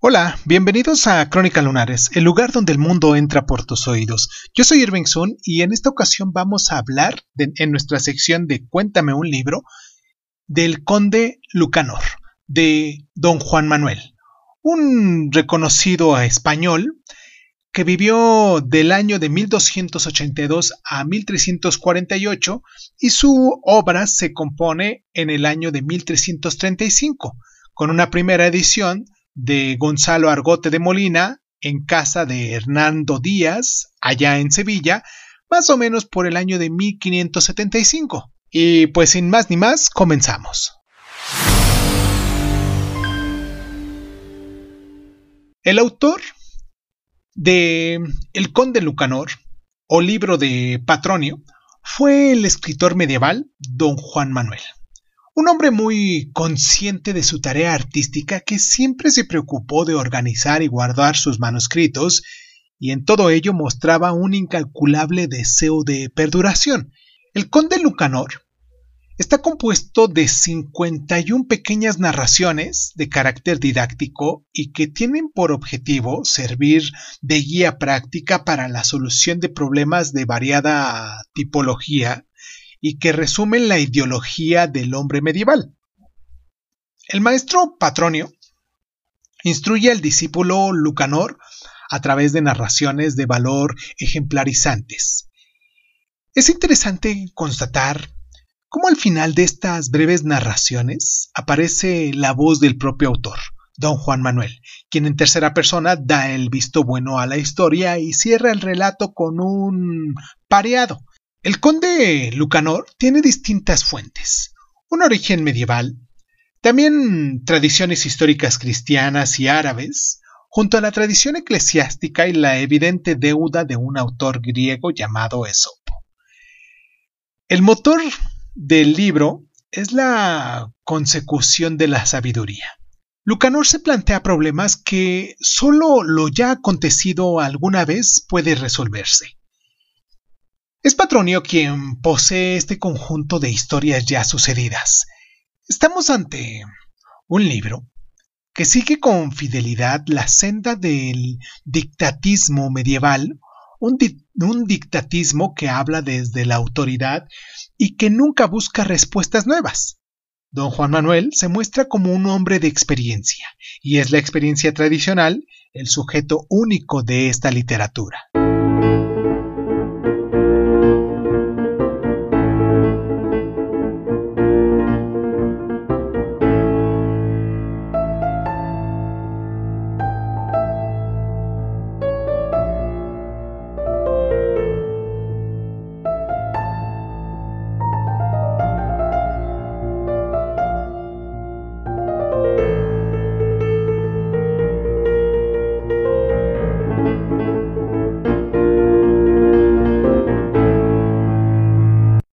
Hola, bienvenidos a Crónica Lunares, el lugar donde el mundo entra por tus oídos. Yo soy Irving Sun y en esta ocasión vamos a hablar en nuestra sección de Cuéntame un libro del conde Lucanor, de don Juan Manuel, un reconocido español que vivió del año de 1282 a 1348 y su obra se compone en el año de 1335, con una primera edición de Gonzalo Argote de Molina en casa de Hernando Díaz, allá en Sevilla, más o menos por el año de 1575. Y pues sin más ni más, comenzamos. El autor de El Conde Lucanor, o libro de Patronio, fue el escritor medieval don Juan Manuel. Un hombre muy consciente de su tarea artística que siempre se preocupó de organizar y guardar sus manuscritos, y en todo ello mostraba un incalculable deseo de perduración. El conde Lucanor está compuesto de 51 pequeñas narraciones de carácter didáctico y que tienen por objetivo servir de guía práctica para la solución de problemas de variada tipología y que resumen la ideología del hombre medieval. El maestro Patronio instruye al discípulo Lucanor a través de narraciones de valor ejemplarizantes. Es interesante constatar cómo al final de estas breves narraciones aparece la voz del propio autor, don Juan Manuel, quien en tercera persona da el visto bueno a la historia y cierra el relato con un pareado, el conde Lucanor tiene distintas fuentes, un origen medieval, también tradiciones históricas cristianas y árabes, junto a la tradición eclesiástica y la evidente deuda de un autor griego llamado Esopo. El motor del libro es la consecución de la sabiduría. Lucanor se plantea problemas que solo lo ya acontecido alguna vez puede resolverse. Es Patronio quien posee este conjunto de historias ya sucedidas. Estamos ante un libro que sigue con fidelidad la senda del dictatismo medieval, un, un, dictatismo que habla desde la autoridad y que nunca busca respuestas nuevas. Don Juan Manuel se muestra como un hombre de experiencia, y es la experiencia tradicional el sujeto único de esta literatura.